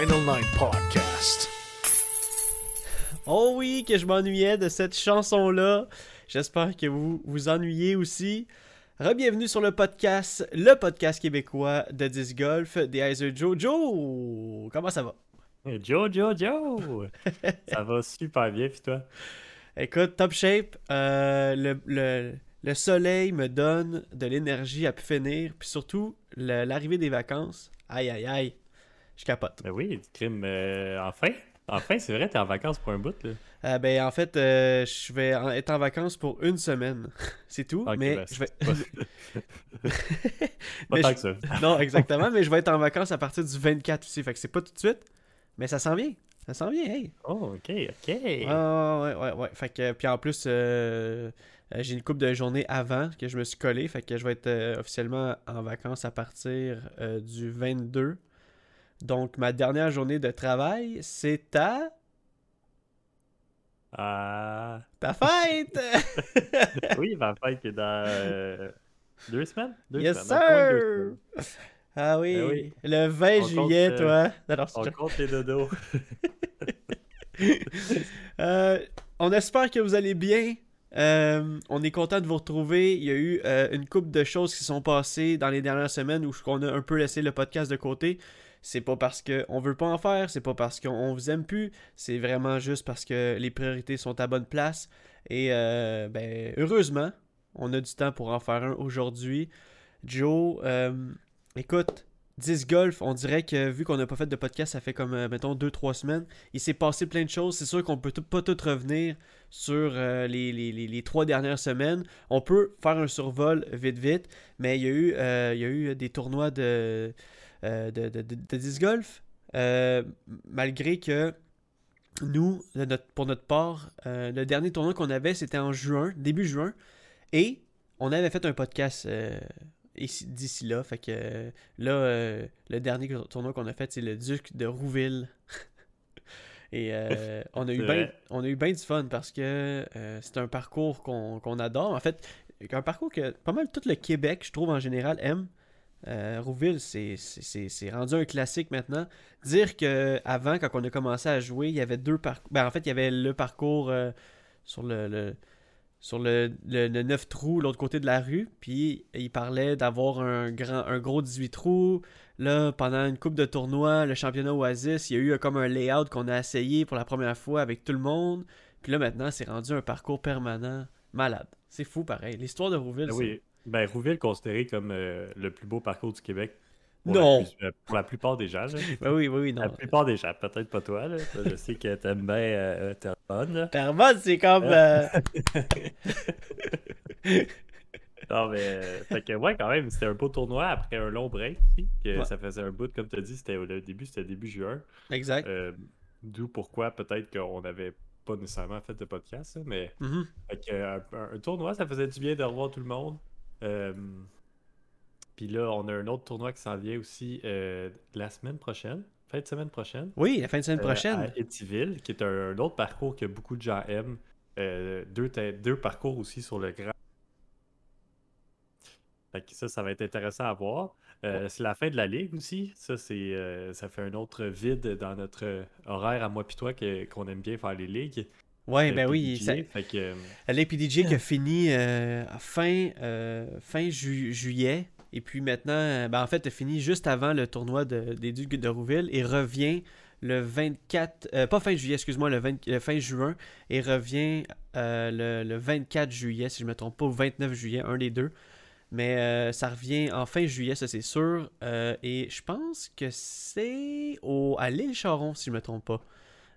Final Nine Podcast. Oh oui, que je m'ennuyais de cette chanson-là. J'espère que vous vous ennuyez aussi. Bienvenue sur le podcast, le podcast québécois de disc golf des Heiser Joe. Joe, comment ça va? Hey, Joe, Joe, Joe! ça va super bien, pis toi? Écoute, top shape. Euh, le, le- le soleil me donne de l'énergie à pu finir. Puis surtout, l'arrivée des vacances. Aïe, aïe, aïe. Je capote. Ben oui, crime, euh, enfin! Enfin, c'est vrai, t'es en vacances pour un bout, là. Euh, ben, en fait, euh, je vais être en vacances pour une semaine. C'est tout. Mais ben, je vais. Pas tant je- que ça. non, exactement. mais je vais être en vacances à partir du 24 aussi. Fait que c'est pas tout de suite. Mais ça s'en vient. Ça s'en vient, hey. Oh, ok, ok. Ouais, ouais, ouais, ouais. Fait que, puis en plus, euh, j'ai une couple de journées avant que je me suis collé. Fait que je vais être euh, officiellement en vacances à partir euh, du 22. Donc, ma dernière journée de travail, c'est à Ah. ta fête! oui, ma fête est dans euh, deux semaines? Deux yes, semaines, deux sir! semaines. Ah oui, Ben oui. le 20 On juillet, compte, toi. Non, c'est On compte les dodos. Euh, on espère que vous allez bien. Euh, on est content de vous retrouver. Il y a eu euh, une couple de choses qui sont passées dans les dernières semaines où on a un peu laissé le podcast de côté. C'est pas parce qu'on veut pas en faire, c'est pas parce qu'on vous aime plus, c'est vraiment juste parce que les priorités sont à bonne place. Et euh, ben, heureusement, on a du temps pour en faire un aujourd'hui. Joe, euh, écoute, 10 golf, on dirait que vu qu'on n'a pas fait de podcast, ça fait comme, euh, mettons, 2-3 semaines. Il s'est passé plein de choses. C'est sûr qu'on peut pas tout revenir sur les, les, les- trois dernières semaines. On peut faire un survol vite, vite. Mais il y a eu, il y a eu des tournois de, de, de, de- de disc golf. euh, malgré que nous, notre- pour notre part, euh, le dernier tournoi qu'on avait, c'était en juin, début juin. Et on avait fait un podcast euh, ici- d'ici là. Fait que euh, là, euh, le dernier tournoi qu'on a fait, c'est le Duc de Rouville. Et euh, on, a eu ben, on a eu bien du fun parce que euh, c'est un parcours qu'on qu'on adore. En fait, un parcours que pas mal tout le Québec, je trouve en général, aime. Euh, Rouville, c'est- c'est c'est- c'est rendu un classique maintenant. Dire que avant, quand on a commencé à jouer, il y avait deux parcours. Ben, en fait, il y avait le parcours euh, sur le, le- sur le, le, le 9 trous, l'autre côté de la rue. Puis il parlait d'avoir un grand un gros 18 trous. Là, pendant une coupe de tournois, le championnat Oasis, il y a eu comme un layout qu'on a essayé pour la première fois avec tout le monde. Puis là, maintenant, c'est rendu un parcours permanent. Malade. C'est fou, pareil. L'histoire de Rouville, Ben oui. Ben, Rouville considéré comme euh, le plus beau parcours du Québec. Pour Non. La plus- euh, pour la plupart des gens. là. Ben oui, oui, oui, non. La plupart des gens, peut-être pas toi. Là. Je sais que t'aimes bien euh, Terrebonne. là. Terrebonne, c'est comme... euh, Non, mais. euh, fait que, ouais, quand même, c'était un beau tournoi après un long break. Que Ouais. Ça faisait un bout, comme tu as dit, c'était au le début, c'était début juin. Exact. Euh, D'où pourquoi peut-être qu'on n'avait pas nécessairement fait de podcast. mais Mhm. fait que, euh, un, un tournoi, ça faisait du bien de revoir tout le monde. Euh, Puis là, on a un autre tournoi qui s'en vient aussi euh, la semaine prochaine, fin de semaine prochaine. Oui, la fin de semaine euh, prochaine. à qui est un, un autre parcours que beaucoup de gens aiment. Deux, deux parcours aussi sur le grand. Fait que ça, ça va être intéressant à voir. Euh, c'est la fin de la ligue aussi. Ça, c'est, euh, ça fait un autre vide dans notre horaire à moi puis toi qu'on aime bien faire les ligues. Ouais, euh, ben oui. Ça- Fait que, euh, L'APDJ qui a fini euh, fin, euh, fin ju- juillet. Et puis maintenant, ben en fait, a fini juste avant le tournoi de- des Ducs de Rouville et revient le 24, euh, pas fin juillet, excuse-moi, le, 20 le fin juin, et revient euh, le, le 24 juillet, si je me trompe pas, ou 29 juillet, un des deux. Mais euh, ça revient en fin juillet, ça c'est sûr. Euh, et je pense que c'est au, à l'île Charon, si je me trompe pas.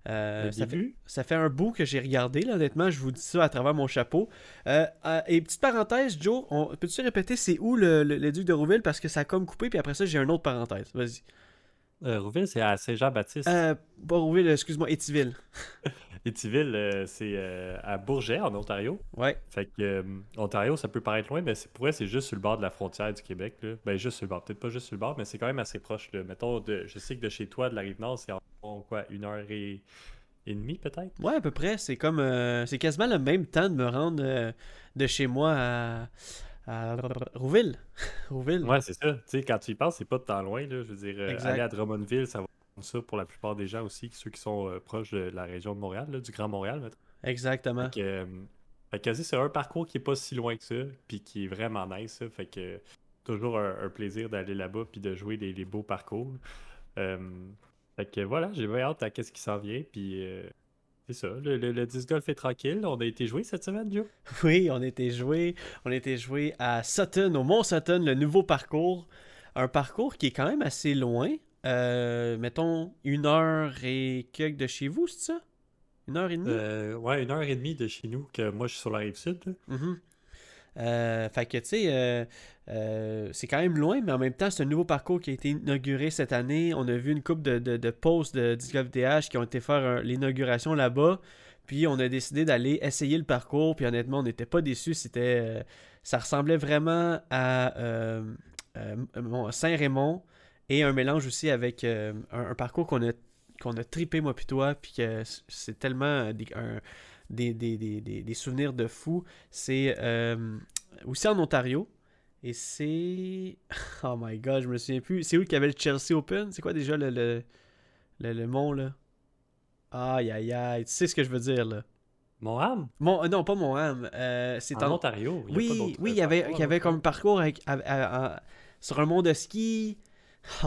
Euh, ça fait- début, ça fait un bout que j'ai regardé, là, honnêtement, je vous dis ça à travers mon chapeau. Euh, euh, et petite parenthèse, Joe, peux-tu répéter c'est où le, le- le duc de Rouville? Parce que ça a comme coupé, puis après ça j'ai une autre parenthèse. Vas-y. euh, Rouville, c'est à Saint-Jean-Baptiste. Euh, pas Rouville, excuse-moi, Étiville. Étiville, euh, c'est à Bourget, en Ontario. Ouais, Fait que Ontario, ça peut paraître loin, mais c'est pour vrai, c'est juste sur le bord de la frontière du Québec. Là. Ben, juste sur le bord. Peut-être pas juste sur le bord, mais c'est quand même assez proche. Là. Mettons, de, je sais que de chez toi, de la rive nord, c'est environ quoi, une heure et, et demie, peut-être? ouais, à peu près. C'est comme, euh, c'est quasiment le même temps de me rendre euh, de chez moi à, à Rouville. Rouville. Ouais, c'est ça. Tu sais, quand tu y penses, c'est pas de temps loin. Là. Je veux dire, euh, aller à Drummondville, ça va comme ça pour la plupart des gens aussi, ceux qui sont euh, proches de la région de Montréal, là, du Grand Montréal. mettons. Exactement. Fait que, fait que, c'est un parcours qui est pas si loin que ça, puis qui est vraiment nice. ça. Fait que toujours un, un plaisir d'aller là-bas puis de jouer les, les beaux parcours. Euh, fait que voilà, j'ai bien hâte à qu'est-ce qui s'en vient. Puis euh, c'est ça, le, le, le disc golf est tranquille. On a été joué cette semaine, Joe? Oui, on était joué, on était joué à Sutton, au Mont Sutton, le nouveau parcours. Un parcours qui est quand même assez loin. Euh, mettons une heure et quelques de chez vous, c'est ça? Une heure et demie? Euh, ouais, une heure et demie de chez nous, que moi je suis sur la rive sud. Mhm. Euh, fait que, tu sais, euh, euh, c'est quand même loin, mais en même temps, c'est un nouveau parcours qui a été inauguré cette année. On a vu une couple de, de, de posts de Disc Golf DH qui ont été faire l'inauguration là-bas. Puis on a décidé d'aller essayer le parcours. Puis honnêtement, on n'était pas déçus. C'était, euh, ça ressemblait vraiment à euh, mon- Saint-Raymond et un mélange aussi avec un, parcours qu'on a, qu'on a tripé, moi puis toi. Puis que c'est tellement des, des, des, des, souvenirs de fou. C'est aussi en Ontario. Et c'est. Oh my god, je me souviens plus. C'est où qu'il y avait le Chelsea Open? C'est quoi déjà le, le, le, le mont là? Aïe aïe aïe. Tu sais ce que je veux dire là Mon Mon, euh, Non, pas mon âme. Euh, c'est en en. Ontario. il y a pas Oui, oui, euh, il y avait, parcours il y avait comme Ontario. parcours avec, sur un mont de ski.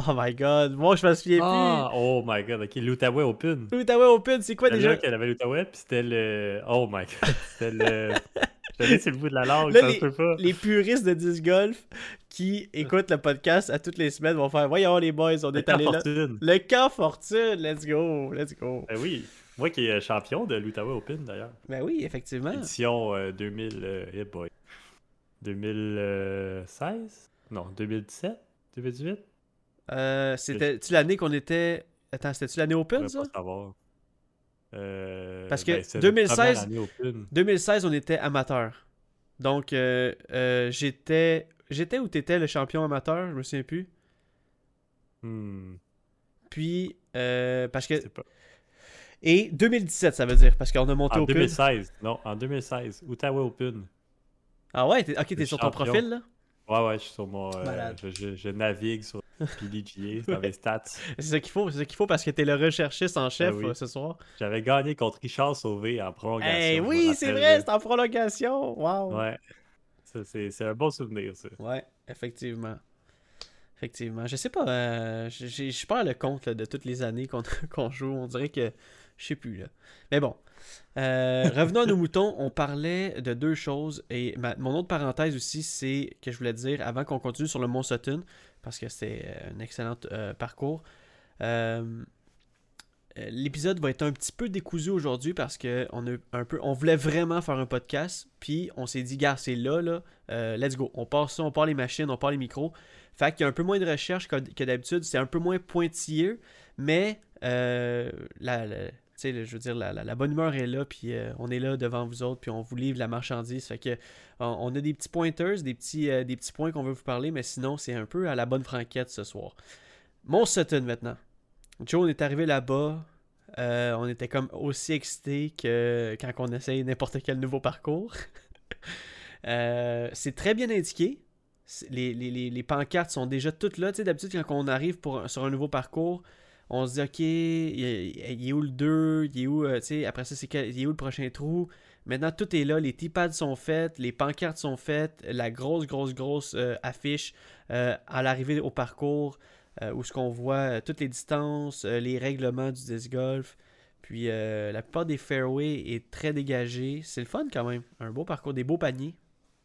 Oh my god, moi je me souviens Ah, oh my god, ok, l'Outaouais Open. plus. L'Outaouais Open, c'est quoi déjà? qu'elle avait l'Outaouais, puis c'était le. Oh my god, c'était le. J'allais sur le bout de la langue, Là, ça les- se peut pas. les puristes de disc golf qui écoutent le podcast à toutes les semaines vont faire Voyons les boys, on Le est allés là. Fortune. Le camp fortune, let's go, let's go. Ben oui, moi qui est champion de l'Outaouais Open d'ailleurs. Ben oui, effectivement. Édition euh, 2000. euh, eh boy. 2016 Non, 2017 2018 Euh, c'était-tu l'année qu'on était. Attends, c'était-tu l'année Open ça? pas savoir. Euh, Parce que ben, c'est notre 2016 première année Open. 2016, on était amateur. Donc, euh, euh, j'étais. J'étais ou t'étais le champion amateur, je me souviens plus. Hmm, Puis, euh, parce que. pas. Et 2017, ça veut dire, parce qu'on a monté En Open. 2016, non, en 2016, Outaouais Open. Ah ouais, ok, t'es sur ton profil là? Ouais, ouais, je suis sur mon. euh, Malade. je, je- je navigue sur PDGA, dans mes stats. C'est ça qu'il faut, c'est ça qu'il faut parce que t'es le recherchiste en chef Ben oui. euh, ce soir. J'avais gagné contre Richard Sauvé en prolongation. Eh me oui, c'est vrai, c'est en prolongation. Wow. Ouais. C'est c'est un bon souvenir, ça. Ouais, effectivement. Effectivement. Je sais pas, euh, je perds le compte là, de toutes les années qu'on qu'on joue. On dirait que je sais plus là. Mais bon. Euh, revenons à nos moutons, on parlait de deux choses. Et ma- mon autre parenthèse aussi, c'est que je voulais dire, avant qu'on continue sur le Mont Sutton, parce que c'est euh, un excellent euh, parcours, euh, l'épisode va être un petit peu décousu aujourd'hui parce que on a un peu, on voulait vraiment faire un podcast, puis on s'est dit, gars, c'est là, là, let's go. On part ça, on part les machines, on part les micros. Fait qu'il y a un peu moins de recherche que, d'habitude, c'est un peu moins pointilleux, mais la, je veux dire, la, bonne humeur est là, puis euh, on est là devant vous autres, puis on vous livre la marchandise. Fait que on, a des petits pointers, des petits, euh, des petits points qu'on veut vous parler, mais sinon, c'est un peu à la bonne franquette ce soir. Mon Sutton maintenant. Joe, on est arrivé là-bas. euh, on était comme aussi excités que quand on essaye n'importe quel nouveau parcours. C'est très bien indiqué. Les, pancartes sont déjà toutes là. Tu sais, d'habitude, quand on arrive sur un nouveau parcours, on se dit, OK, il est, où le 2 Il est où, euh, tu sais, après ça, c'est il est où le prochain trou? Maintenant, tout est là. Les T-pads sont faites, les pancartes sont faites, la grosse, grosse, grosse euh, affiche euh, à l'arrivée au parcours où ce qu'on voit toutes les distances, les règlements du disc golf. Puis la plupart des fairways est très dégagé. C'est le fun quand même. Un beau parcours, des beaux paniers.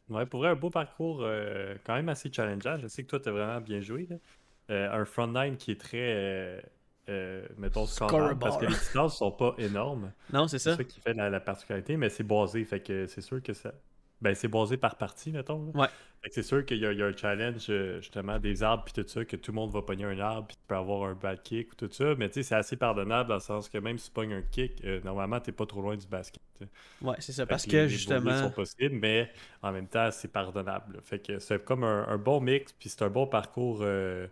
Ouais, pour un beau parcours quand même assez challengeant. Je sais que toi, t'as vraiment bien joué. là. Un front nine qui est très, euh, mettons, scorable, parce que les distances sont pas énormes. Non, c'est C'est ça. ça qui fait la, la particularité, mais c'est basé. Fait que c'est sûr que ça. Ben, c'est basé par partie, mettons. là. Ouais. Fait que c'est sûr qu'il y, a- il y a un challenge, euh, justement, des arbres puis tout ça, que tout le monde va pogner un arbre puis tu peux avoir un bad kick ou tout ça. Mais tu sais, c'est assez pardonnable dans le sens que même si tu pognes un kick, euh, normalement, t'es pas trop loin du basket. tu sais. Ouais, c'est ça. Fait Parce les- que les justement. sont possibles, mais en même temps, c'est pardonnable. là. Fait que c'est comme un, un bon mix, puis c'est un bon parcours, euh,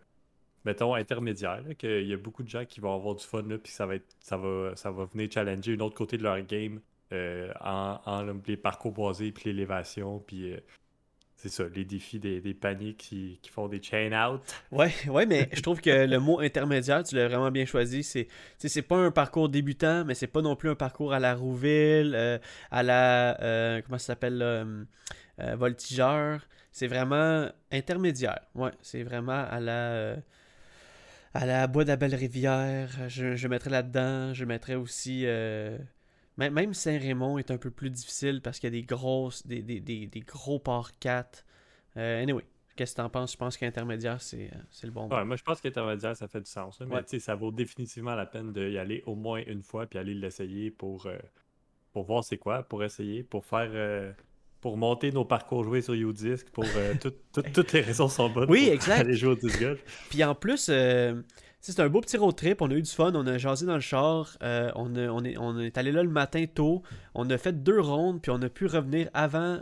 mettons, intermédiaire. qu'il y a beaucoup de gens qui vont avoir du fun, là, puis ça va, être, ça, va, ça va venir challenger une autre côté de leur game euh, en, en les parcours boisés, puis l'élévation, puis euh, c'est ça, les défis des, des paniers qui, qui font des chain out. Ouais, ouais, mais je trouve que le mot intermédiaire, tu l'as vraiment bien choisi. C'est, c'est pas un parcours débutant, mais c'est pas non plus un parcours à la Rouville, euh, à la, euh, comment ça s'appelle, là, euh, voltigeur. C'est vraiment intermédiaire. Ouais, c'est vraiment à la, à la Bois de la Belle Rivière. Je, je mettrais là-dedans. Je mettrais aussi. euh, même Saint-Raymond est un peu plus difficile parce qu'il y a des grosses, des, des, des, des gros parts 4. Euh, anyway, qu'est-ce que t'en penses? Je pense qu'intermédiaire, c'est euh, c'est le bon. Ouais, moi, je pense qu'intermédiaire, ça fait du sens. là, mais Ouais. tu sais, ça vaut définitivement la peine d'y aller au moins une fois, puis aller l'essayer pour, euh, pour voir c'est quoi, pour essayer, pour faire. Euh, pour monter nos parcours joués sur Udisc, pour euh, tout- tout- toutes les raisons sont bonnes Oui, pour exact. aller jouer au disc golf. Puis en plus, euh, c'est un beau petit road trip. On a eu du fun. On a jasé dans le char. euh, on, a- on est, on est allé là le matin tôt. On a fait deux rondes. Puis on a pu revenir avant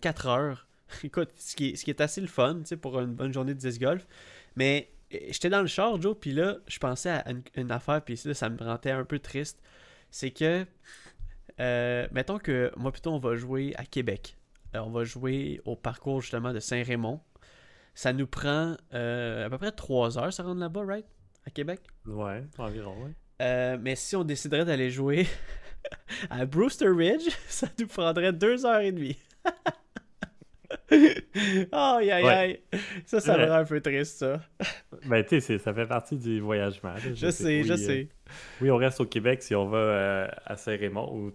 4 heures. Écoute, ce qui, est, ce qui est assez le fun tu sais, pour une bonne journée de disc golf. Mais euh, j'étais dans le char, Joe. Puis là, je pensais à une, une affaire. Puis là, ça me rendait un peu triste. C'est que, euh, mettons que moi, plutôt, on va jouer à Québec. Euh, on va jouer au parcours justement de Saint-Raymond. Ça nous prend euh, à peu près 3 heures, ça rendre là-bas, right? À Québec? Ouais, environ, ouais. Euh, mais si on déciderait d'aller jouer à Brewster Ridge, ça nous prendrait 2 heures et demie. aïe aïe aïe. Ça, ça me rend un peu triste, ça. Ben, tu sais, ça fait partie du voyagement. là. Je sais, je oui, sais. oui, on reste au Québec si on va euh, à Saint-Raymond,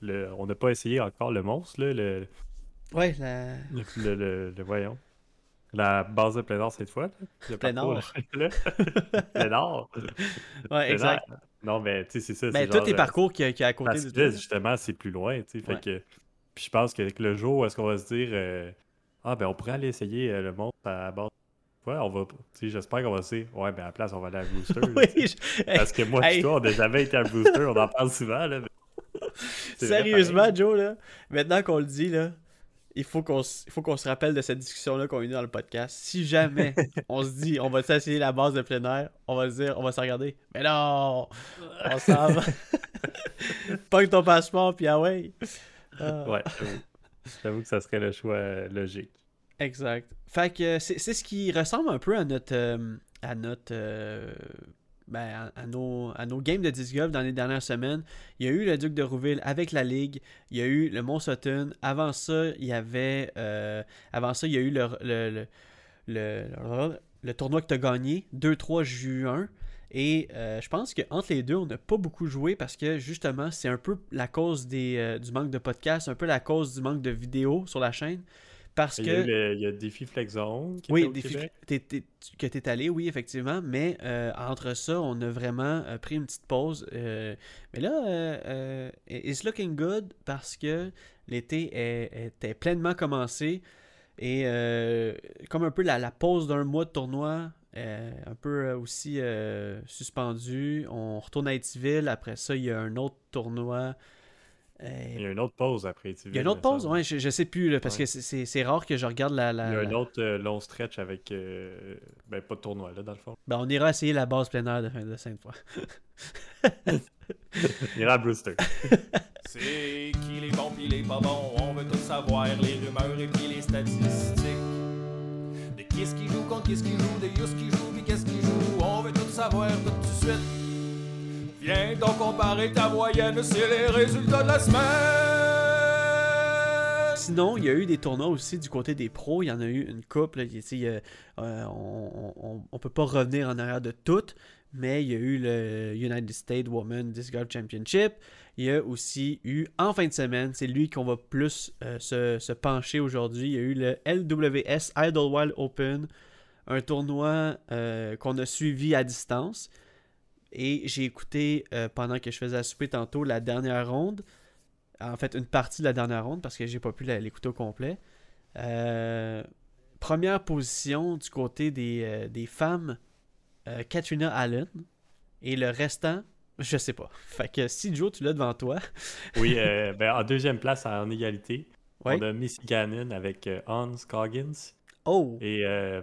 le- on n'a pas essayé encore le monstre, là, le, Ouais, la... le, le, le- le- voyons. La base de plein nord cette fois. Le plein nord. ouais, exact. Non, mais tu sais, c'est ça. C'est tous genre, les euh, parcours qu'il y, a- qu'il y a à côté que là, justement, c'est plus loin, tu sais. Fait que. Puis je pense qu'avec le jour où est-ce qu'on va se dire euh, Ah ben on pourrait aller essayer le monde à base. Ouais, on va. J'espère qu'on va se dire Ouais, ben à la place, on va aller à Booster. Oui, je- Parce que moi, hey. toi, on n'a jamais été à Booster, on en parle souvent, là. mais vrai, Sérieusement. Joe, là, maintenant qu'on le dit, là, il faut qu'on s- se rappelle de cette discussion-là qu'on a eue dans le podcast. Si jamais on se dit, on va essayer la base de plein air, on va se dire, on va se regarder. Mais non! On s'en va. Pogne ton passeport, puis ah ouais. Ah, Ouais, j'avoue. j'avoue que ça serait le choix euh, logique. Exact. Fait que euh, c'est ce qui ressemble un peu à notre. euh, à notre. euh, ben, à, nos, à nos games de disc golf dans les dernières semaines. Il y a eu le Duc de Rouville avec la Ligue. Il y a eu le Mont. Avant ça, il y avait. avant ça, il y a eu le, le, le, le, tournoi que tu as gagné, 2-3 juin. Et je pense qu'entre les deux, on n'a pas beaucoup joué parce que justement, c'est un peu la cause des, du manque de podcasts, un peu la cause du manque de vidéos sur la chaîne. Parce Il que. y a, eu le- il y a Défi Flex Zone qui Oui, était au des fi- Québec. t'es- t'es- tu- que tu es allé, oui, effectivement. Mais euh, entre ça, on a vraiment euh, pris une petite pause. euh, mais là, it's looking good parce que l'été est- était pleinement commencé. Et comme un peu la, la pause d'un mois de tournoi, euh, un peu aussi euh, suspendu. On retourne à Etiville. Après ça, il y a un autre tournoi. Euh, Il y a une autre pause après. tu il y a une autre pause, ouais, je, je sais plus, là, parce Ouais. que c'est- rare que je regarde la. la- Il y a la- un autre euh, long stretch avec. euh, ben, pas de tournoi, là, dans le fond. Ben, on ira essayer la base plein air de, de Sainte-Foy. Ira Brewster. C'est qui les bons pis les pas bons, on veut tout savoir, les rumeurs et puis les statistiques. De qui est-ce qui joue contre qui est-ce qui joue, de Yus qui joue pis qu'est-ce qui joue, on veut tout savoir tout de suite. Viens donc comparer ta moyenne, c'est les résultats de la semaine. Sinon, il y a eu des tournois aussi du côté des pros. Il y en a eu une couple. a- euh, on, on peut pas revenir en arrière de toutes, mais il y a eu le United States Women Disc Golf Championship. Il y a aussi eu, en fin de semaine, c'est lui qu'on va plus euh, se, pencher aujourd'hui. Il y a eu le LWS Idlewild Open, un tournoi euh, qu'on a suivi à distance. Et j'ai écouté euh, pendant que je faisais à souper tantôt la dernière ronde. En fait, une partie de la dernière ronde parce que j'ai pas pu l'écouter au complet. Euh, première position du côté des, euh, des femmes, Katrina Allen. Et le restant, je sais pas. Fait que si Joe, tu l'as devant toi. Oui, euh, ben, en deuxième place, en égalité, Ouais. on a Missy Gannon avec Hans Coggins Oh! et euh,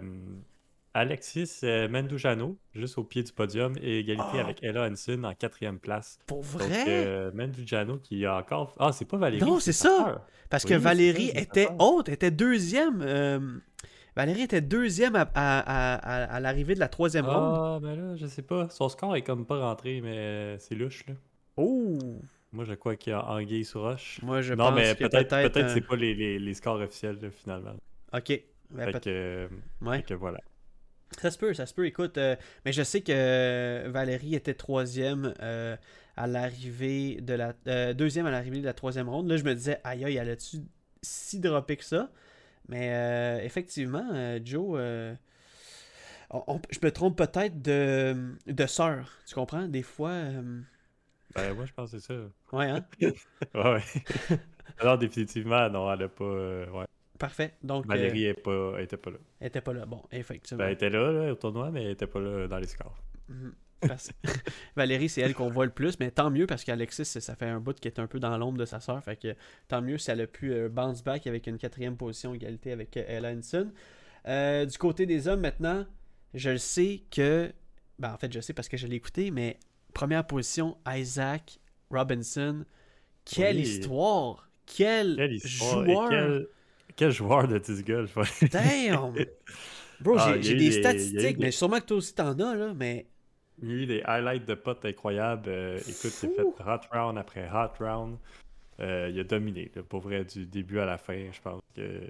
Alexis euh, Mendujano, juste au pied du podium, et égalité Ah. avec Ella Hansen en quatrième place. Pour Donc, vrai? euh, Mendujano qui a encore. Ah, c'est pas Valérie. Non, c'est ça. Parce oui, que Valérie était haute, était deuxième. euh, Valérie était deuxième à, à- à- l'arrivée de la troisième ronde. Ah, mais là, je sais pas. Son score est comme pas rentré, mais c'est louche, là. Oh! Moi, je crois qu'il y a Anguille sur roche. Moi, je non, pense mais que peut-être peut-être. peut-être euh, c'est pas les, les, les scores officiels, là, finalement. Ok. Ben, Fait peut- que, euh, ouais. fait que voilà. Ça se peut, ça se peut. Écoute, euh, mais je sais que euh, Valérie était troisième euh, à l'arrivée de la. euh, deuxième à l'arrivée de la troisième ronde. Là, je me disais, aïe aïe, elle a-tu si droppé que ça? Mais euh, effectivement, Joe, euh, on- on- je me trompe peut-être de, de sœur. Tu comprends? Des fois. Ben, moi, je pense que c'est ça. ouais, hein? Ouais, ouais. Alors, définitivement, non, elle a pas. ouais. Parfait. Donc, euh, Valérie est pas, était pas là. elle était pas là. Bon, effectivement. Ben, elle était là, là, au tournoi, mais elle était pas là dans les scores. Mhm. Parce- Valérie, c'est elle qu'on voit le plus, mais tant mieux parce qu'Alexis, ça fait un bout qui est un peu dans l'ombre de sa sœur. Fait que tant mieux si elle a pu euh, bounce back avec une quatrième position égalité avec euh, Ella. Euh, du côté des hommes maintenant, je le sais que. Ben, en fait, je sais parce que je l'ai écouté, mais première position, Isaac Robinson. Quelle Oui. histoire! Quel, Quelle histoire! et joueur! Quel, joueur de ouais. Damn! Bro, Ah, j'ai des statistiques, des- mais sûrement que toi aussi t'en as, là, mais. Il y a eu des highlights de potes incroyables. Euh, écoute, il a fait hot round après hot round. Euh, il a dominé, là, pour vrai, du début à la fin. Je pense que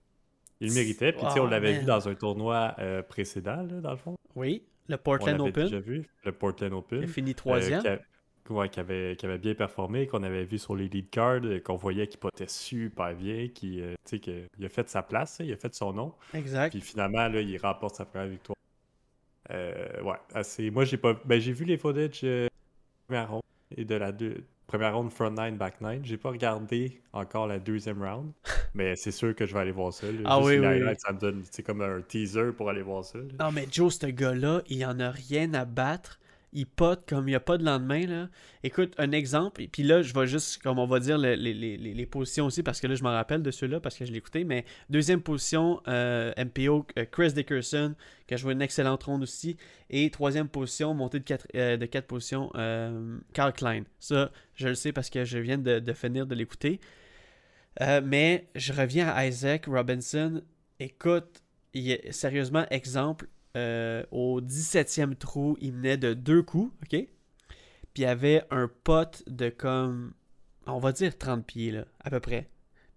il méritait. Puis, tu sais, Oh, on l'avait vu dans un tournoi euh, précédent, là, dans le fond. Oui, le On Portland l'avait Open. déjà vu, le Portland Open. Il a fini troisième. qui, a- ouais, qui avait, qui avait bien performé, qu'on avait vu sur les lead cards, euh, qu'on voyait qu'il potait super bien, qui, euh, tu sais, que- il a fait sa place, hein, il a fait son nom, Exact. puis finalement, là, il remporte sa première victoire. Euh, ouais, assez. Moi, j'ai pas, ben, j'ai vu les footage euh, de la première ronde et de la deux, première ronde front nine, back nine. J'ai pas regardé encore la deuxième round, mais c'est sûr que je vais aller voir ça. là. Ah Juste oui, ça me donne, c'est comme un teaser pour aller voir ça. là. Non, mais Joe, ce gars-là, il en a rien à battre. Il pote comme il n'y a pas de lendemain. Là. Écoute, un exemple, et puis là, je vais juste, comme on va dire, le- les, les- les- les positions aussi, parce que là, je me rappelle de ceux-là, parce que je l'ai écouté. Mais deuxième position, euh, MPO, euh, Chris Dickerson, qui a joué une excellente ronde aussi. Et troisième position, montée de quatre, euh, de quatre positions, Carl Klein. Ça, je le sais parce que je viens de, de finir de l'écouter. Mais je reviens à Isaac Robinson. Écoute, il est- sérieusement, exemple, euh, au 17e trou, il menait de deux coups, ok? Puis il y avait un pote de comme, on va dire 30 pieds, là, à peu près.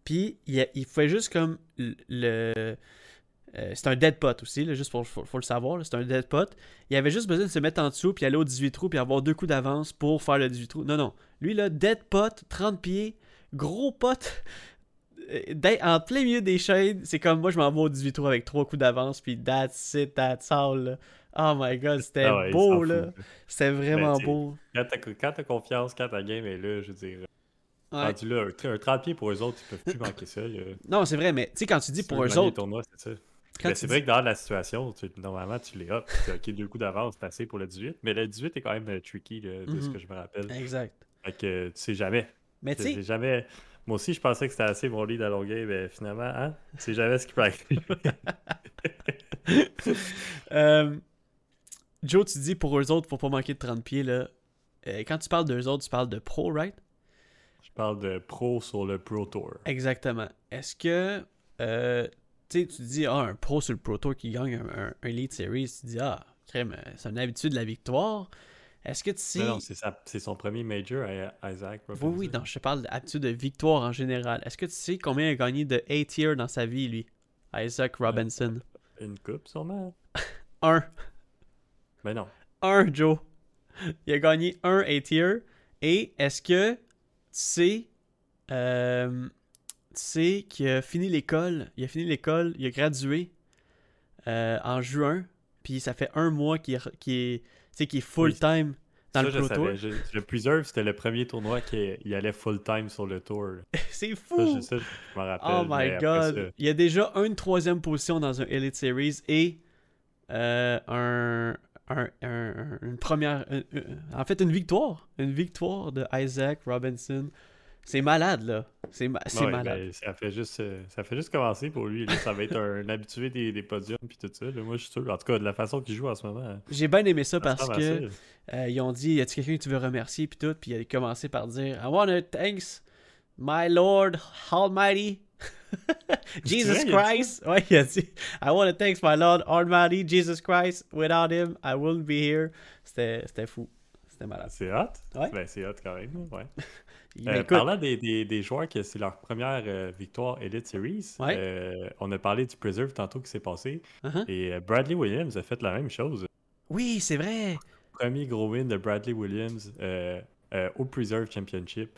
Puis il, il fait juste comme le. euh, c'est un dead pot aussi, là, juste pour faut, le savoir, c'est un dead pot. Il avait juste besoin de se mettre en dessous, puis aller au 18 trous, puis avoir deux coups d'avance pour faire le 18 trous. Non, non. Lui, là, dead pot, 30 pieds, gros pot, en plein milieu des chaînes, c'est comme moi, je m'en vais au 18 trous avec trois coups d'avance, puis that's it, that's all. là. Oh my god, c'était Ah ouais, beau, là. C'était vraiment Ben, sais, beau. Quand t'as, confiance, quand ta game est là, je veux dire, Ouais. rendu là, un, un 30 pieds pour eux autres, ils peuvent plus manquer ça. Non, c'est vrai, mais tu sais, quand tu dis pour eux autres, c'est Ben, c'est dis- vrai que dans la situation, tu- normalement, tu les hop. tu ok, deux coups d'avance, c'est assez pour le 18. Mais le 18 est quand même euh, tricky, là, de ce Mhm. que je me rappelle. Exact. Fait que tu sais jamais. Mais tu sais, jamais. Moi aussi, je pensais que c'était assez mon lead à longueur, mais finalement, hein, sais jamais ce qui peut arriver. euh, Joe, tu dis pour eux autres, faut pas manquer de 30 pieds, là. euh, quand tu parles d'eux autres, tu parles de pro, right? Je parle de pro sur le Pro Tour. Exactement. Est-ce que, euh, tu dis, ah, un pro sur le Pro Tour qui gagne un, un- un Elite Series, tu dis, ah, crème, c'est une habitude de la victoire. Est-ce que tu sais. Non, non, c'est son premier major, Isaac. oui, Robinson. oui, non, je te parle d'habitude de victoire en général. Est-ce que tu sais combien il a gagné de A-tier dans sa vie, lui? Isaac Robinson. Une coupe, sûrement. Un. Mais non. Un, Joe. Il a gagné un A-tier. Et est-ce que tu sais, euh, tu sais qu'il a fini l'école, il a fini l'école, il a gradué euh, en juin, puis ça fait un mois qu'il est, sais, qu'il est full-time dans ça, le Pro Tour. Je- le Preserve, c'était le premier tournoi qui il allait full-time sur le tour. C'est Ça, fou! je, ça, je m'en rappelle. Oh my god! Il y a déjà une troisième position dans un Elite Series et euh, un, un- un- une première. un- un- en fait, une victoire. Une victoire de Isaac Robinson. C'est malade, là. C'est ma- Ouais, malade. ben, ça, fait juste, euh, ça fait juste commencer pour lui. là. Ça va être un, habitué des, des podiums puis tout ça. là. Moi, je suis sûr. En tout cas, de la façon qu'il joue en ce moment. J'ai bien aimé ça parce que euh, ils ont dit Y a-t-il quelqu'un que tu veux remercier Puis tout? Puis il a commencé par dire I want to thanks my Lord Almighty. Jesus Christ. Ouais, il a dit I want to thanks my Lord Almighty, Jesus Christ. Without him, I wouldn't be here. C'était c'était fou. C'était malade. C'est hot. Ouais. Ben, c'est hot quand même. Ouais. Euh, parlant des, des, des joueurs que c'est leur première euh, victoire Elite Series, Ouais. euh, on a parlé du Preserve tantôt qui s'est passé. uh-huh. Et euh, Bradley Williams a fait la même chose. Oui, c'est vrai. Premier gros win de Bradley Williams au Preserve Championship.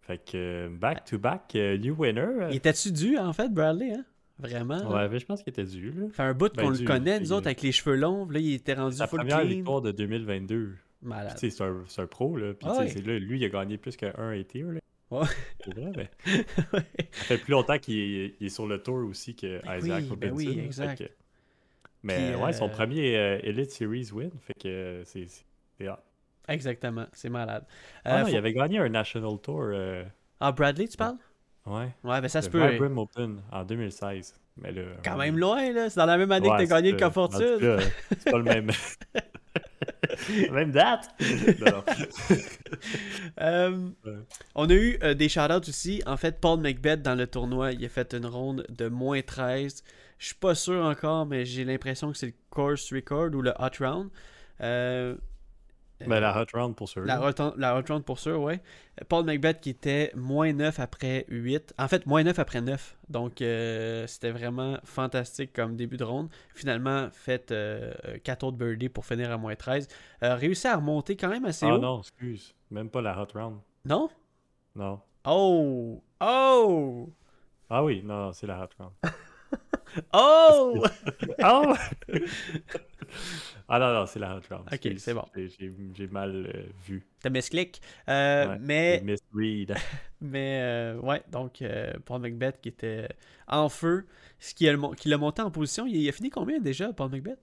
Fait que back-to-back, new winner. Il était-tu dû, en fait, Bradley hein? Vraiment. Ouais, mais je pense qu'il était dû. Là. Fait un bout Ben, qu'on le connaît, nous autres, avec les cheveux longs. Là, il était rendu Sa full première clean. victoire de 2022. Malade. c'est un, pro, là. Puis, Ah ouais. là, lui, il a gagné plus qu'un AT, là. Ouais. C'est vrai, mais ça fait plus longtemps qu'il est, il est sur le tour aussi que Ben Isaac oui, ben oui, là. Fait exact. que- Mais Puis, ouais, son euh, premier euh, Elite Series win, fait que euh, c'est... Exactement. C'est malade. Ah Euh, non, il faut- avait gagné un National Tour, euh, Ah, Bradley, tu parles? Ouais, Ouais, ben ça se le peut. Vibram Open en 2016. Mais là, Quand même loin, là. C'est dans la même année Ouais, que t'as gagné le Fortune. C'est pas le même... même date! Euh. On a eu euh, des shout-outs aussi. En fait, Paul McBeth dans le tournoi, il a fait une ronde de moins 13. Je suis pas sûr encore, mais j'ai l'impression que c'est le course record ou le hot round. Euh, Ben, la hot round pour sûr. La hot, la hot round pour sûr, ouais. Paul McBeth qui était moins 9 après 8. En fait, moins 9 après 9. Donc, euh, c'était vraiment fantastique comme début de ronde. Finalement, fait 4 autres birdies pour finir à moins 13. Euh, réussi à remonter quand même assez Ah haut. non, excuse. Même pas la hot round. Non? Non. Oh! Oh! Ah oui, non, c'est la hot round. Oh! Ah! ah non, non, c'est la hot round. Ok, c'est bon. J'ai- mal euh, vu. T'as misclick. Euh, Ouais, mais, Miss Reed. mais euh, ouais, donc euh, Paul McBeth qui était en feu. Ce qui a, le mon- qui l'a monté en position. Il, il a fini combien déjà, Paul McBeth?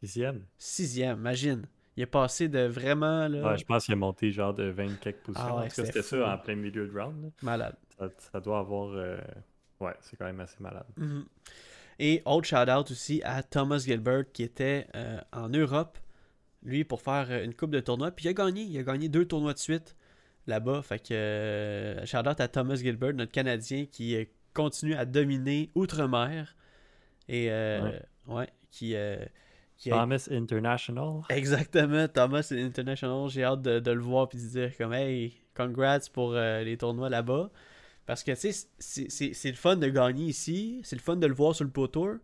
Sixième. Sixième, imagine. Il est passé de vraiment là, Ouais, je pense qu'il a monté genre de 20 quelques positions. Ah ouais, c'était ça en plein milieu de round. là. malade. Ça, ça doit avoir. euh, Ouais, c'est quand même assez malade. Mhm. Et autre shout-out aussi à Thomas Gilbert qui était euh, en Europe, lui, pour faire euh, une coupe de tournois. Puis il a gagné. Il a gagné deux tournois de suite là-bas. Fait que euh, shout-out à Thomas Gilbert, notre Canadien qui euh, continue à dominer Outre-mer. Et ouais. Ouais. qui, qui a- Thomas International. Exactement, Thomas International. J'ai hâte de, de le voir puis de dire comme hey, congrats pour euh, les tournois là-bas. Parce que tu sais, c'est- le fun de gagner ici, c'est le fun de le voir sur le Pro Tour,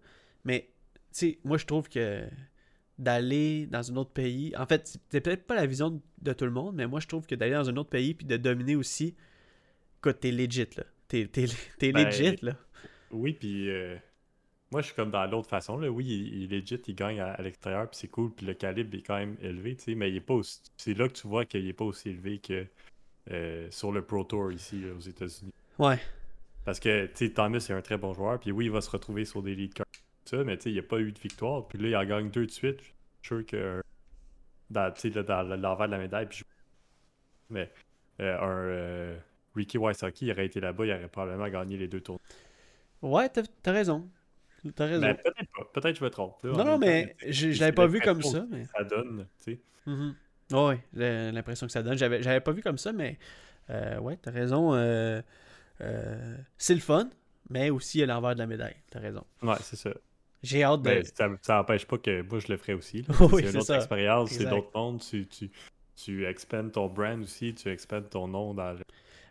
mais tu sais, moi je trouve que d'aller dans un autre pays, en fait, c'est peut-être pas la vision de tout le monde, mais moi je trouve que d'aller dans un autre pays puis de dominer aussi, écoute, t'es legit là. T'es Ben, legit là. Oui, puis euh, moi, je suis comme dans l'autre façon. Là. Oui, il, il est legit, il gagne à, à l'extérieur, puis c'est cool, puis le calibre est quand même élevé, tu sais, mais il est pas aussi... c'est là que tu vois qu'il est pas aussi élevé que euh, sur le Pro Tour ici, là, aux États-Unis. Ouais. Parce que, tu sais, Thomas est un très bon joueur, puis oui, il va se retrouver sur des lead cards, tout ça, mais tu sais, il n'y a pas eu de victoire, puis là, il en gagne deux de suite. Je suis sûr que, dans, tu sais, là, dans l'envers de la médaille, puis je- mais euh, un euh, Ricky Wysocki, il aurait été là-bas, il aurait probablement gagné les deux tours. Ouais, t'as t'as raison. T'as raison. Mais peut-être pas, peut-être que je me trompe. là, non, non, mais je, je l'avais pas vu comme ça. Mais... Ça donne, tu sais. Mhm. Ouais, j'ai l'impression que ça donne. J'avais, j'avais pas vu comme ça, mais euh, ouais, t'as raison. Euh, c'est le fun, mais aussi à l'envers de la médaille. T'as raison. Ouais, c'est ça. J'ai hâte de. Ben, ça, ça empêche pas que moi je le ferais aussi. Oui, c'est une autre ça. expérience, c'est d'autres mondes. Tu, tu, tu expandes ton brand aussi, tu expandes ton nom dans le.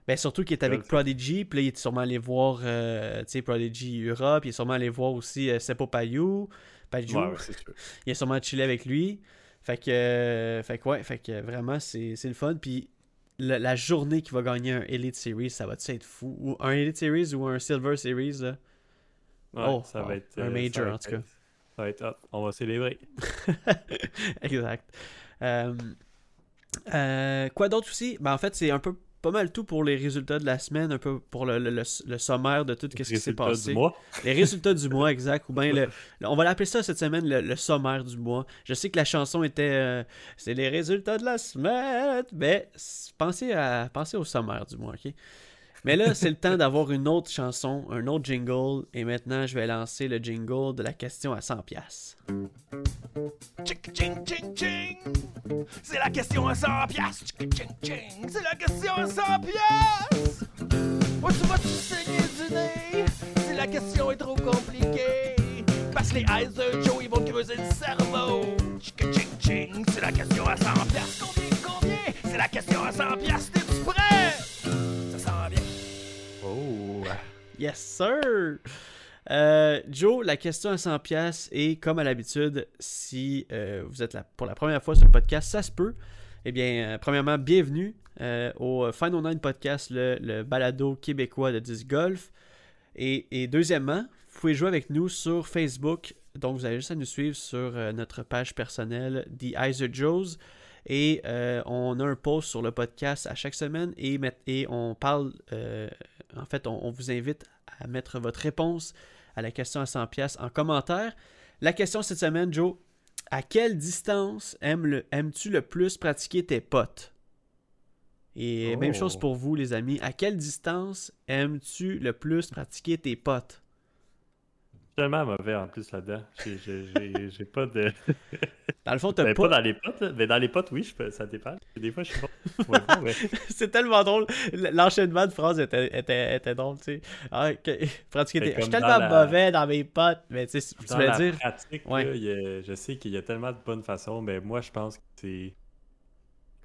Ben, surtout qu'il est avec. Prodigy, puis là, il est sûrement allé voir euh, Prodigy Europe, il est sûrement allé voir aussi euh, Seppo Payou. Payou. Ouais, ouais, il est sûrement chillé avec lui. Fait que, euh, fait que ouais, fait que vraiment, c'est c'est le fun. Puis la, la journée qu'il va gagner un Elite Series, ça va être fou? Ou un Elite Series ou un Silver Series, là? Ouais, Oh, ça oh, va être. un euh, major, en tout cas. Ça va être hot. On va célébrer. exact. Euh, euh, quoi d'autre aussi? Ben, en fait, c'est un peu pas mal tout pour les résultats de la semaine, un peu pour le, le- le- le sommaire de tout ce qui s'est passé. Du mois. Les résultats du mois, exact. Ou bien, le, on va l'appeler ça cette semaine le, le sommaire du mois. Je sais que la chanson était euh, C'est les résultats de la semaine. Mais pensez, à, pensez au sommaire du mois, ok? Mais là, c'est le temps d'avoir une autre chanson, un autre jingle. Et maintenant, je vais lancer le jingle de la question à 100$. piastres. Tchic, ching, ching, ching. C'est la question à 100 piastres. Tchic, ching, ching. C'est la question à 100 piastres. Où tu vas-tu saigner du nez? Si la question est trop compliquée. Parce que les eyes de Joe, ils vont te creuser le cerveau. C'est la question à 100 piastres. Combien, combien? C'est la question à 100 piastres. T'es-tu prêt? Oh. Yes, sir! Euh, Joe, la question à 100$ piastres et comme à l'habitude, si euh, vous êtes là pour la première fois sur le podcast, ça se peut. Eh bien, euh, premièrement, bienvenue au Final Nine Podcast, le, balado québécois de disc golf. Et, deuxièmement, vous pouvez jouer avec nous sur Facebook. Donc, vous avez juste à nous suivre sur notre page personnelle, The Eyes Joes. Et euh, on a un post sur le podcast à chaque semaine et, on parle, euh, en fait, on, on vous invite à mettre votre réponse à la question à 100$ piastres en commentaire. La question cette semaine, Joe, à quelle distance le- aimes-tu le plus pratiquer tes potes? Et Oh. même chose pour vous, les amis. À quelle distance aimes-tu le plus pratiquer tes potes? Tellement mauvais en plus là-dedans. J'ai- pas de. Dans le fond, t'as pas... pas dans les potes, mais dans les potes, oui, je peux... ça dépend. Des fois, je suis. Ouais, bon, C'est tellement drôle. L'enchaînement de phrases était, était, était drôle, tu sais. Ah. Je suis tellement la- mauvais dans mes potes, mais tu sais, tu la dire... pratique, Ouais. là, il y a- je sais qu'il y a tellement de bonnes façons, mais moi, je pense que c'est.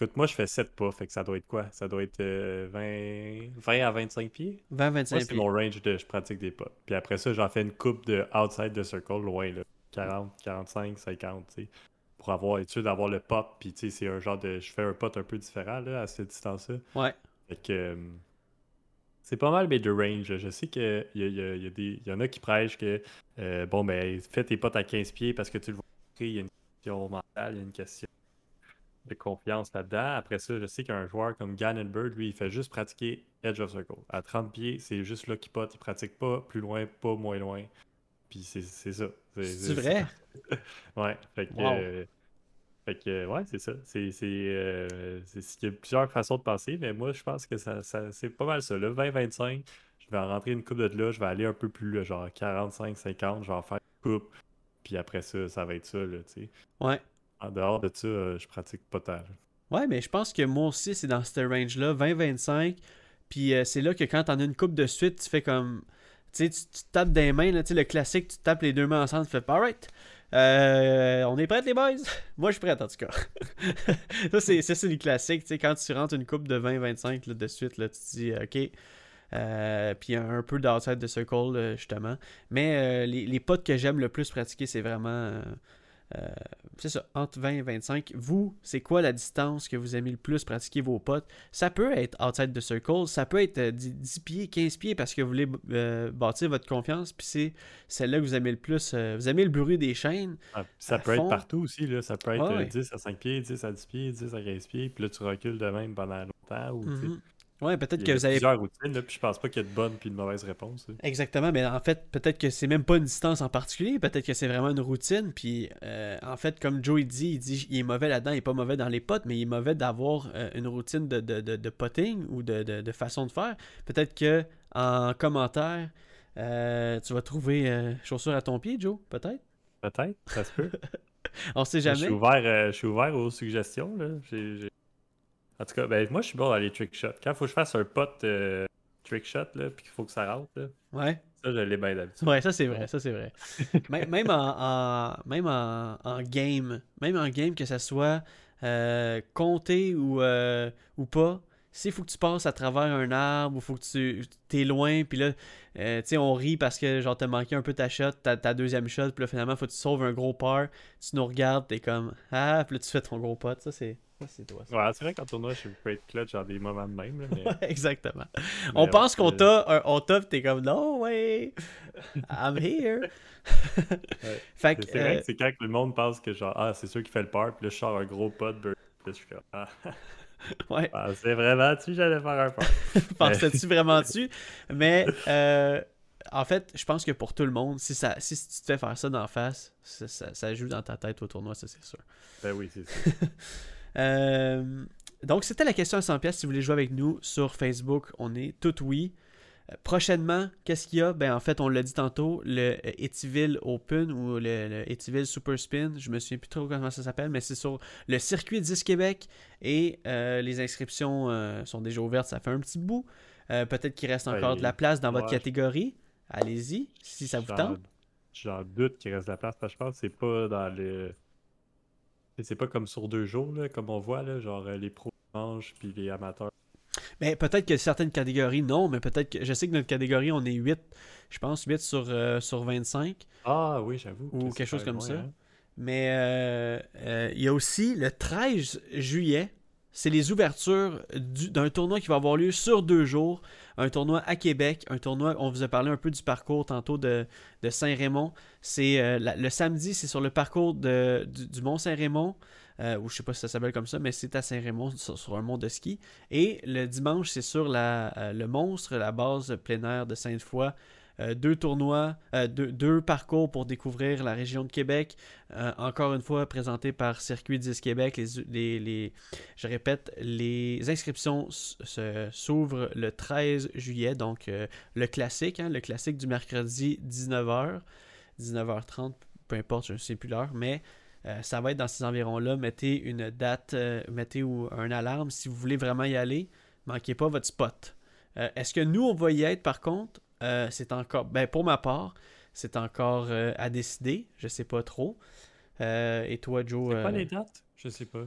Écoute, moi, je fais 7 pas, fait que ça doit être quoi? Ça doit être euh, 20... 20 à 25 pieds? 20-25 Moi, c'est pieds. mon range de je pratique des pas. Puis après ça, j'en fais une coupe de outside the circle, loin, là. 40, 45, 50, tu sais. Pour avoir, être sûr d'avoir le pop, puis tu sais, c'est un genre de. Je fais un pot un peu différent, là, à cette distance-là. Ouais. Fait que. euh, c'est pas mal mes deux range. Je sais qu'il y, a- y, a- il y, a des- il y en a qui prêchent que, euh, bon, ben, fais tes potes à 15 pieds parce que tu le vois. Il y a une question mentale, il y a une question de confiance là-dedans. Après ça, je sais qu'un joueur comme Gannon Bird, lui, il fait juste pratiquer Edge of Circle. À 30 pieds, c'est juste là qu'il pote. Il pratique pas plus loin, pas moins loin. Puis c'est ça. C'est vrai? Ouais. Fait que. Wow. euh, fait que, ouais, c'est ça. C'est, c'est, euh, c'est- il y a plusieurs façons de penser, mais moi, je pense que ça, ça- c'est pas mal ça. Là, 20-25, je vais en rentrer une coupe de là, je vais aller un peu plus, genre 45-50, je vais en faire une coupe. Puis après ça, ça va être ça, là, tu sais. Ouais. En dehors de ça, euh, je pratique pas là. Ouais, mais je pense que moi aussi, c'est dans ce range-là, 20-25. Puis euh, c'est là que quand t'en as une coupe de suite, tu fais comme. Tu sais, tu tapes des mains, là, le classique, tu tapes les deux mains ensemble, tu fais alright. Euh, on est prêts, les boys? Moi, je suis prêt, en tout cas. ça, c'est ça, c'est classique. Tu sais, quand tu rentres une coupe de 20-25 là, de suite, là, tu te dis, OK. Euh, puis un peu d'outside de circle, euh, justement. Mais les, les potes que j'aime le plus pratiquer, c'est vraiment. Euh, euh, c'est ça, entre 20 et 25. Vous, c'est quoi la distance que vous aimez le plus pratiquer vos potes? Ça peut être outside the circle, ça peut être euh, 10, 10 pieds, 15 pieds parce que vous voulez euh, bâtir votre confiance, puis c'est celle-là que vous aimez le plus. euh, vous aimez le bruit des chaînes. Ah, ça peut fond. être partout aussi, là. Ça peut être Ouais, euh, ouais. 10 à 5 pieds, 10 à 10 pieds, 10 à 15 pieds, puis là, tu recules de même pendant longtemps. Ou, tu sais, Ouais, peut-être que y a vous avez plusieurs routines, là, puis je pense pas qu'il y a de bonnes puis de mauvaises réponses. là. Exactement, mais en fait, peut-être que c'est même pas une distance en particulier, peut-être que c'est vraiment une routine. Puis, euh, en fait, comme Joe il dit, il dit il est mauvais là-dedans, il est pas mauvais dans les potes, mais il est mauvais d'avoir euh, une routine de, de, de, de potting ou de, de, de façon de faire. Peut-être que en commentaire, euh, tu vas trouver euh, chaussure à ton pied, Joe, peut-être? Peut-être, ça se peut. On sait Je suis jamais. ouvert, euh, je suis ouvert aux suggestions. Là. En tout cas, ben, moi, je suis bon dans les trick shots. Quand il faut que je fasse un pot euh, trick shot, là, puis qu'il faut que ça rentre, là, Ouais. ça, je l'ai bien d'habitude. Ouais, ça c'est vrai, ça c'est vrai. Même, en, en- même en, en game, même en game que ça soit euh, compté ou, euh, ou pas, s'il faut que tu passes à travers un arbre ou faut que tu t'es loin, puis là, euh, tu sais, on rit parce que genre t'as manqué un peu ta shot, ta, ta deuxième shot, puis là finalement faut que tu sauves un gros par, tu nous regardes, t'es comme ah, puis là tu fais ton gros pot, ça c'est c'est toi. ça. Ouais, c'est vrai qu'en tournoi, je suis great clutch dans des moments de même. Là, mais... Ouais, exactement. mais On ouais, pense qu'on t'a, un- on t'a, t'es comme no way, I'm here. Fait que, C'est vrai euh, que c'est quand que le monde pense que genre, ah, c'est sûr qu'il fait le par, puis là, je sors un gros pot de je suis comme, ah, ouais. ah, c'est vraiment tu j'allais faire un par. Pensais-tu vraiment dessus? Mais euh, en fait, je pense que pour tout le monde, si, ça, si tu te fais faire ça d'en face, ça, ça- ça joue dans ta tête au tournoi, ça c'est sûr. ben oui, c'est ça. Euh, donc, c'était la question à 100 pièces. Si vous voulez jouer avec nous sur Facebook, on est tout oui. Euh, Prochainement, qu'est-ce qu'il y a? Ben, en fait, on l'a dit tantôt, le euh, Etiville Open ou le, le Etiville Super Spin, je me souviens plus trop comment ça s'appelle, mais c'est sur le circuit 10 Québec et euh, les inscriptions sont déjà ouvertes, ça fait un petit bout. Peut-être qu'il reste encore Ouais, de la place dans votre catégorie. Allez-y, si ça vous tente. J'en doute qu'il reste de la place, parce que je pense que c'est pas dans le. C'est- pas comme sur deux jours, là, comme on voit, là, genre euh, les pros mangent puis les amateurs. Mais peut-être que certaines catégories, non, mais peut-être que. Je sais que notre catégorie, on est 8, je pense, 8 sur, euh, sur 25. Ah oui, j'avoue. Ou quelque chose comme loin, ça. hein. Mais euh, euh, il y a aussi le 13 juillet, c'est les ouvertures du- d'un tournoi qui va avoir lieu sur deux jours. Un tournoi à Québec, un tournoi, on vous a parlé un peu du parcours tantôt de, Saint-Raymond. C'est euh, le samedi, c'est sur le parcours du, du Mont Saint-Raymond, euh, ou je sais pas si ça s'appelle comme ça, mais c'est à Saint-Raymond sur, un mont de ski. Et le dimanche, c'est sur euh, le Monstre, la base plein air de Sainte-Foy. Euh, deux tournois, euh, deux, deux parcours pour découvrir la région de Québec. Euh, encore une fois, présenté par Circuit 10 Québec. Les, les, je répète, les inscriptions s'ouvrent le 13 juillet. Donc, le classique, hein, le classique du mercredi 19h, 19h30, peu importe, je ne sais plus l'heure, mais ça va être dans ces environs-là. Mettez une date, mettez ou, un alarme si vous voulez vraiment y aller. Manquez pas votre spot. Est-ce que nous, on va y être par contre? Euh, C'est encore, ben, pour ma part, c'est encore euh, à décider. Je sais pas trop. Euh, et toi, Joe C'est quoi les dates? Je sais pas.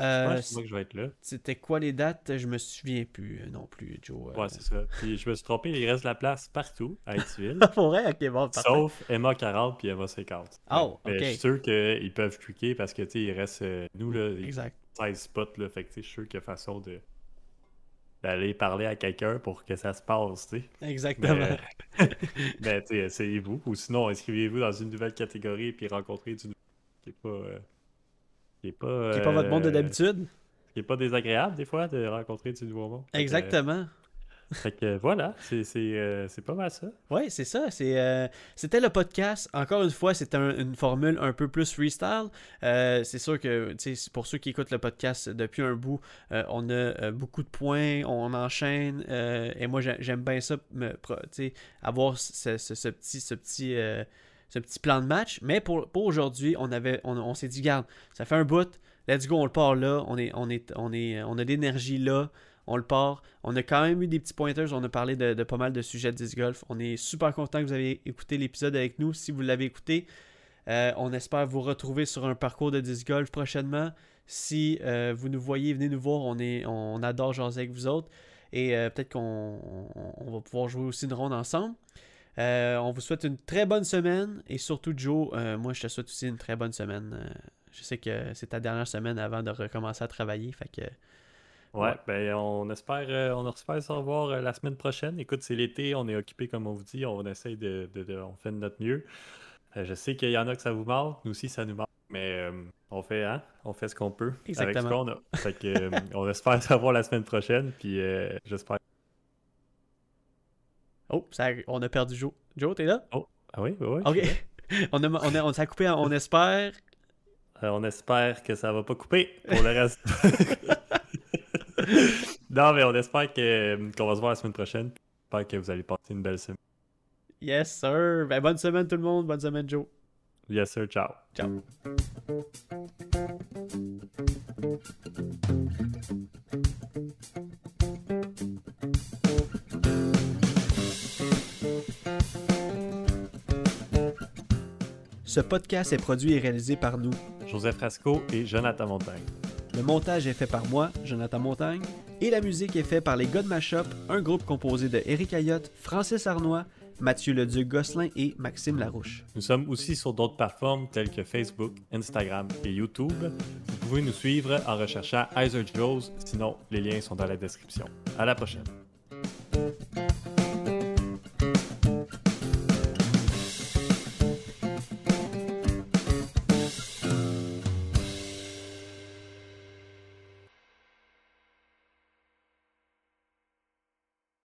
euh, moi que je vais être là. C'était quoi les dates? Je me souviens plus non plus, Joe. Ouais, c'est ça. Puis je me suis trompé, il reste de la place partout à Etiville. Pour vrai, ok, bon, parfait. Sauf Emma 40 puis Emma 50. Oh, Mais ok. Je suis sûr qu'ils peuvent cliquer parce que, tu sais, il reste, nous, là, Exact. 16 spots, là. Fait que, tu sais, je suis sûr qu'il y a façon de d'aller parler à quelqu'un pour que ça se passe, tu sais. Exactement. Mais, mais tu sais, essayez-vous. Ou sinon, inscrivez-vous dans une nouvelle catégorie puis rencontrez du qui est pas... euh, qui est pas... Qui n'est pas votre monde de euh, d'habitude. Qui est pas désagréable, des fois, de rencontrer du nouveau monde. Que, Exactement. Fait que voilà, c'est c'est, euh, c'est pas mal ça. Oui, c'est ça. Euh, c'était le podcast. Encore une fois, un- une formule un peu plus freestyle. Euh, c'est sûr que pour ceux qui écoutent le podcast depuis un bout, euh, on a euh, beaucoup de points, on enchaîne. euh, et moi, j'ai- j'aime bien ça, me, avoir ce, ce- petit, ce, petit, euh, ce petit plan de match. Mais pour, pour aujourd'hui, on, avait, on, on s'est dit, garde, ça fait un bout. Let's go, on le part là. On, est, on, est, on, est, on a l'énergie là. On le part. On a quand même eu des petits pointers. On a parlé de, pas mal de sujets de disc golf. On est super content que vous avez écouté l'épisode avec nous. Si vous l'avez écouté, euh, on espère vous retrouver sur un parcours de disc golf prochainement. Si euh, vous nous voyez, venez nous voir. On, est, on adore jaser avec vous autres. Et euh, peut-être qu'on on- on va pouvoir jouer aussi une ronde ensemble. On vous souhaite une très bonne semaine. Et surtout, Joe, moi, je te souhaite aussi une très bonne semaine. Je sais que c'est ta dernière semaine avant de recommencer à travailler. Fait que Ouais, Ouais. ben on espère, euh, on espère se revoir euh, la semaine prochaine. Écoute, c'est l'été, on est occupé comme on vous dit, on essaye de, de- de- on fait de notre mieux. Euh, je sais qu'il y en a que ça vous manque, nous aussi ça nous manque, mais on fait, hein, on fait ce qu'on peut avec ce Exactement. qu'on a. Fait que, on espère se revoir la semaine prochaine, puis j'espère. Oh, ça, on a perdu Joe. Joe, t'es là? Ah oui, oui, oui. Ok. on a, on a, on s'est coupé, on espère. On espère que ça va pas couper pour le reste. non, mais on espère que, qu'on va se voir la semaine prochaine. J'espère que vous allez passer une belle semaine. Yes, sir. Ben, bonne semaine tout le monde. Bonne semaine, Joe. Yes, sir. Ciao. Ciao. Ce podcast est produit et réalisé par nous. Joseph Frasco et Jonathan Montagne. Le montage est fait par moi, Jonathan Montagne, et la musique est faite par les God Mashup, un groupe composé de Eric Ayotte, Francis Arnois, Mathieu Leduc-Gosselin et Maxime Larouche. Nous sommes aussi sur d'autres plateformes telles que Facebook, Instagram et YouTube. Vous pouvez nous suivre en recherchant Heiser sinon les liens sont dans la description. À la prochaine.